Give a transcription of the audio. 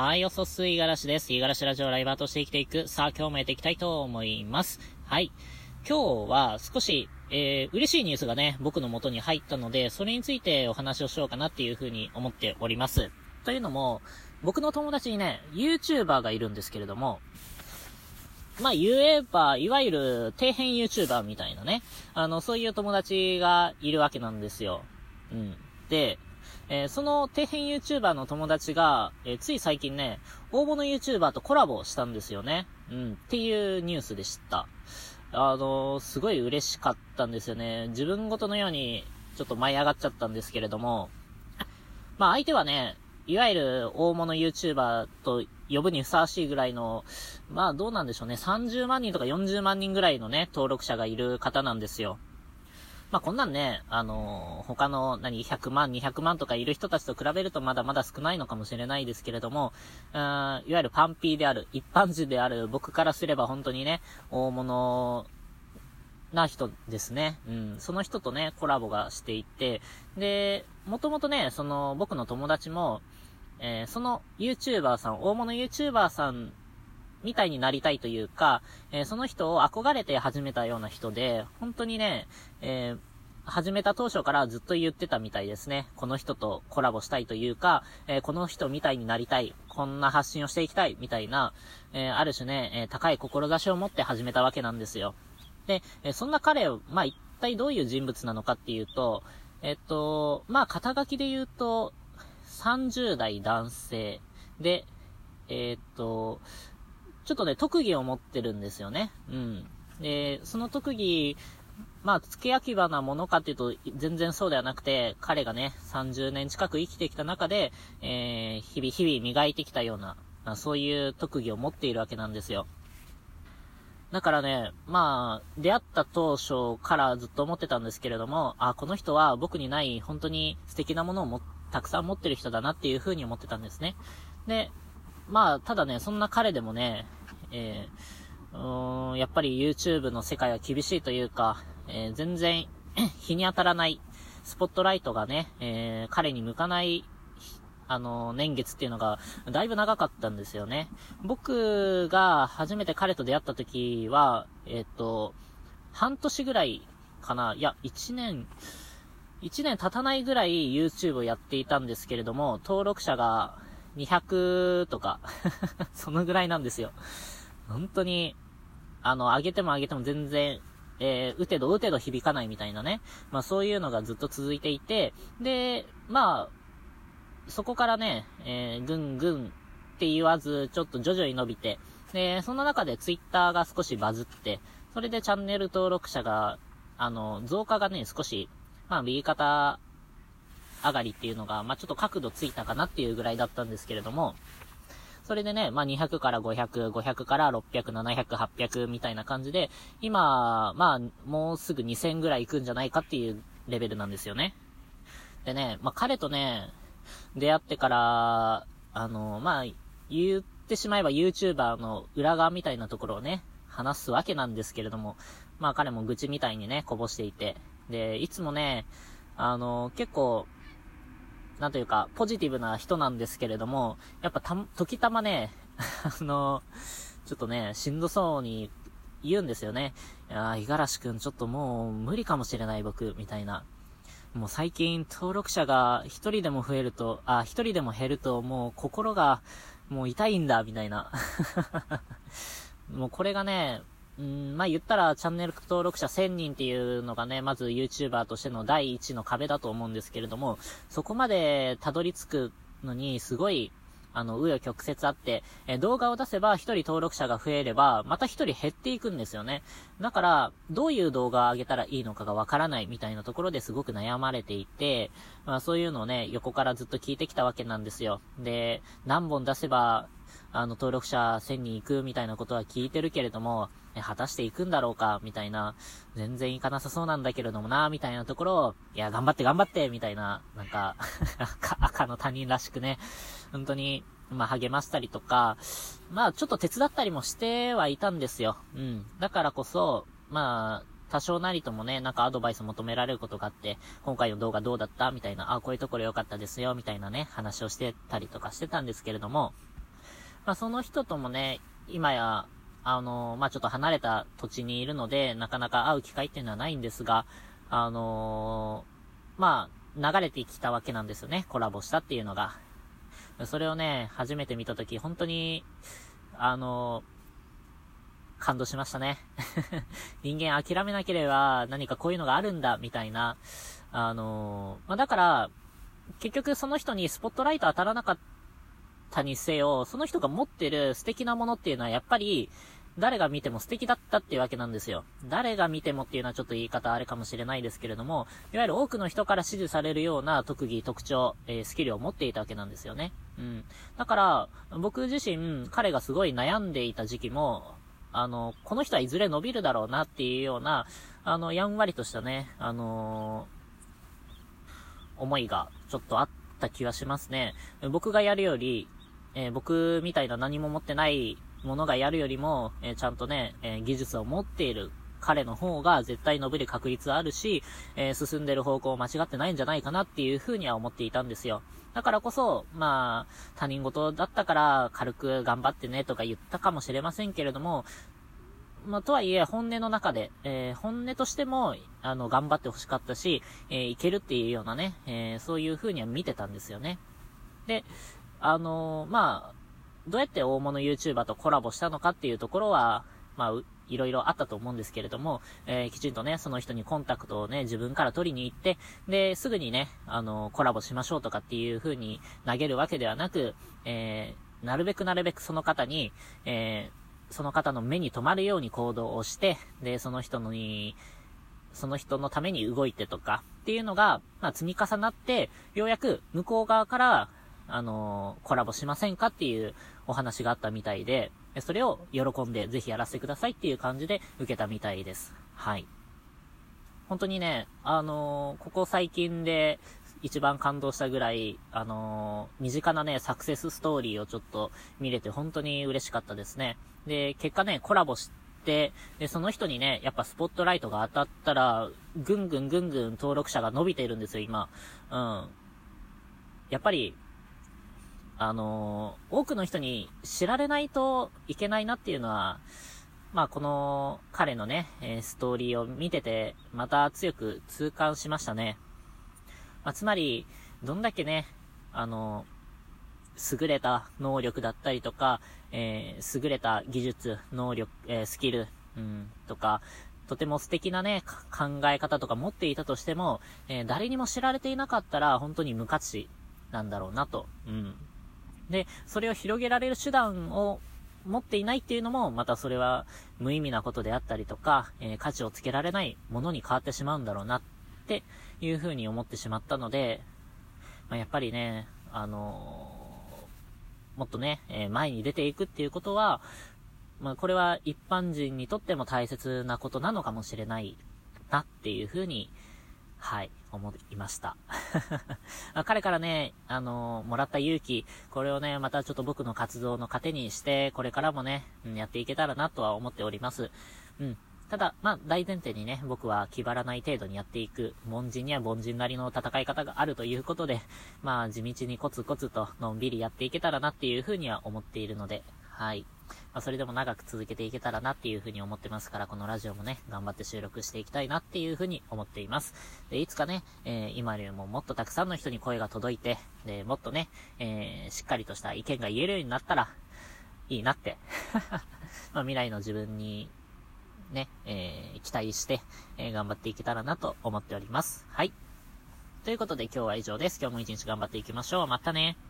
はい、おそすいがらしです。いがらしラジオライバーとして生きていく。さあ、今日もやっていきたいと思います。はい。今日は少し、えー、嬉しいニュースがね、僕の元に入ったので、それについてお話をしようかなっていうふうに思っております。というのも、僕の友達にね、YouTuber がいるんですけれども、まあ、言えば、いわゆる底辺 YouTuber みたいなね、あの、そういう友達がいるわけなんですよ。うん。で、えー、その底辺 YouTuber の友達が、えー、つい最近ね、大物 YouTuber とコラボしたんですよね。うん、っていうニュースでした。あのー、すごい嬉しかったんですよね。自分ごとのように、ちょっと舞い上がっちゃったんですけれども、まあ相手はね、いわゆる大物 YouTuber と呼ぶにふさわしいぐらいの、まあどうなんでしょうね、30万人とか40万人ぐらいのね、登録者がいる方なんですよ。まあ、こんなんね、あのー、他の、何、100万、200万とかいる人たちと比べるとまだまだ少ないのかもしれないですけれども、うん、いわゆるパンピーである、一般人である僕からすれば本当にね、大物な人ですね。うん。その人とね、コラボがしていて、で、もともとね、その、僕の友達も、えー、その YouTuber さん、大物 YouTuber さんみたいになりたいというか、えー、その人を憧れて始めたような人で、本当にね、えー、始めた当初からずっと言ってたみたいですね。この人とコラボしたいというか、えー、この人みたいになりたい、こんな発信をしていきたい、みたいな、えー、ある種ね、えー、高い志を持って始めたわけなんですよ。で、えそんな彼を、まあ、一体どういう人物なのかっていうと、えっと、まあ、肩書きで言うと、30代男性で、えっと、ちょっとね、特技を持ってるんですよね。うん。で、その特技、まあ、付け焼き場なものかっていうと、全然そうではなくて、彼がね、30年近く生きてきた中で、えー、日々日々磨いてきたような、まあそういう特技を持っているわけなんですよ。だからね、まあ、出会った当初からずっと思ってたんですけれども、あ、この人は僕にない本当に素敵なものをも、たくさん持ってる人だなっていう風に思ってたんですね。で、まあ、ただね、そんな彼でもね、えー、うん、やっぱり YouTube の世界は厳しいというか、えー、全然 日に当たらない、スポットライトがね、えー、彼に向かない、あの、年月っていうのが、だいぶ長かったんですよね。僕が初めて彼と出会った時は、えっ、と、半年ぐらいかな、いや、1年、1年経たないぐらい YouTube をやっていたんですけれども、登録者が200とか そのぐらいなんですよ。本当に、あの、上げても上げても全然、えー、打てど打てど響かないみたいなね。まあそういうのがずっと続いていて、で、まあ、そこからね、えー、ぐんぐんって言わず、ちょっと徐々に伸びて、で、その中でツイッターが少しバズって、それでチャンネル登録者が、あの、増加がね、少し、まあ右肩上がりっていうのが、まあちょっと角度ついたかなっていうぐらいだったんですけれども、それでね、まあ、200から500、500から600、700、800みたいな感じで、今、まあ、もうすぐ2000ぐらい行くんじゃないかっていうレベルなんですよね。でね、まあ、彼とね、出会ってから、あの、まあ、言ってしまえば YouTuber の裏側みたいなところをね、話すわけなんですけれども、まあ彼も愚痴みたいにね、こぼしていて、で、いつもね、あの、結構、なんというか、ポジティブな人なんですけれども、やっぱた、時たまね、あの、ちょっとね、しんどそうに言うんですよね。いやー、五十嵐くんちょっともう無理かもしれない僕、みたいな。もう最近登録者が一人でも増えると、あ、一人でも減るともう心がもう痛いんだ、みたいな。もうこれがね、うん、まあ言ったらチャンネル登録者1000人っていうのがね、まず YouTuber としての第一の壁だと思うんですけれども、そこまでたどり着くのにすごい、あの、紆余曲折あって、え動画を出せば一人登録者が増えれば、また一人減っていくんですよね。だから、どういう動画を上げたらいいのかがわからないみたいなところですごく悩まれていて、まあそういうのをね、横からずっと聞いてきたわけなんですよ。で、何本出せば、あの、登録者1000人行くみたいなことは聞いてるけれども、え果たして行くんだろうか、みたいな、全然行かなさそうなんだけれどもな、みたいなところを、いや、頑張って頑張って、みたいな、なんか 赤の他人らしくね、本当に、まあ、励ましたりとか、まあ、ちょっと手伝ったりもしてはいたんですよ。うん。だからこそ、まあ、多少なりともね、なんかアドバイス求められることがあって、今回の動画どうだった？みたいな、あ、こういうところ良かったですよ、みたいなね、話をしてたりとかしてたんですけれども、まあ、その人ともね、今や、あの、まあ、ちょっと離れた土地にいるので、なかなか会う機会っていうのはないんですが、あのまあ、流れてきたわけなんですよね。コラボしたっていうのが。それをね、初めて見たとき、本当に、あの感動しましたね。人間諦めなければ何かこういうのがあるんだ、みたいな。あのまあ、だから、結局その人にスポットライト当たらなかったにせよ、その人が持ってる素敵なものっていうのはやっぱり、誰が見ても素敵だったっていうわけなんですよ。誰が見てもっていうのはちょっと言い方あれかもしれないですけれども、いわゆる多くの人から支持されるような特技、特徴、えー、スキルを持っていたわけなんですよね。うん。だから、僕自身、彼がすごい悩んでいた時期も、あの、この人はいずれ伸びるだろうなっていうような、あの、やんわりとしたね、あのー、思いがちょっとあった気はしますね。僕がやるより、えー、僕みたいな何も持ってないものがやるよりも、えー、ちゃんとね、え技術を持っている彼の方が絶対伸びる確率あるし、え進んでる方向を間違ってないんじゃないかなっていうふうには思っていたんですよ。だからこそ、まあ、他人事だったから軽く頑張ってねとか言ったかもしれませんけれども、まあ、とはいえ、本音の中で、えー、本音としても、あの、頑張って欲しかったし、えー、いけるっていうようなね、え、そういう風には見てたんですよね。で、あのー、まあ、どうやって大物 YouTuber とコラボしたのかっていうところは、まあ、いろいろあったと思うんですけれども、えー、きちんとね、その人にコンタクトをね、自分から取りに行って、で、すぐにね、あの、コラボしましょうとかっていう風に投げるわけではなく、えー、なるべくなるべくその方に、えー、その方の目に留まるように行動をして、で、その人のに、その人のために動いてとかっていうのが、まあ、積み重なって、ようやく向こう側から、あのー、コラボしませんかっていうお話があったみたいで、それを喜んでぜひやらせてくださいっていう感じで受けたみたいです。はい。本当にね、あのー、ここ最近で一番感動したぐらい、あのー、身近なね、サクセスストーリーをちょっと見れて本当に嬉しかったですね。で、結果ね、コラボして、で、その人にね、やっぱスポットライトが当たったら、ぐんぐんぐんぐん登録者が伸びてるんですよ、今。うん。やっぱり、あのー、多くの人に知られないといけないなっていうのは、まあこの彼のね、え、ストーリーを見てて、また強く痛感しましたね。まあ、つまり、どんだけね、あのー、優れた能力だったりとか、えー、優れた技術、能力、え、スキル、うん、とか、とても素敵なね、考え方とか持っていたとしても、え、誰にも知られていなかったら、本当に無価値なんだろうなと、うん、で、それを広げられる手段を持っていないっていうのも、またそれは無意味なことであったりとか、えー、価値をつけられないものに変わってしまうんだろうなっていうふうに思ってしまったので、まあ、やっぱりね、あのー、もっとね、えー、前に出ていくっていうことは、まあ、これは一般人にとっても大切なことなのかもしれないなっていうふうに、はい、思いました。彼からね、あの、もらった勇気、これをね、またちょっと僕の活動の糧にして、これからもね、うん、やっていけたらなとは思っております。うん。ただ、まあ、大前提にね、僕は気張らない程度にやっていく、凡人には凡人なりの戦い方があるということで、まあ、地道にコツコツとのんびりやっていけたらなっていうふうには思っているので、はい。まあ、それでも長く続けていけたらなっていうふうに思ってますから、このラジオもね、頑張って収録していきたいなっていうふうに思っています。で、いつかね、えー、今よりももっとたくさんの人に声が届いて、で、もっとね、えー、しっかりとした意見が言えるようになったら、いいなって まあ、未来の自分に、ね、えー、期待して、えー、頑張っていけたらなと思っております。はい。ということで今日は以上です。今日も一日頑張っていきましょう。またね。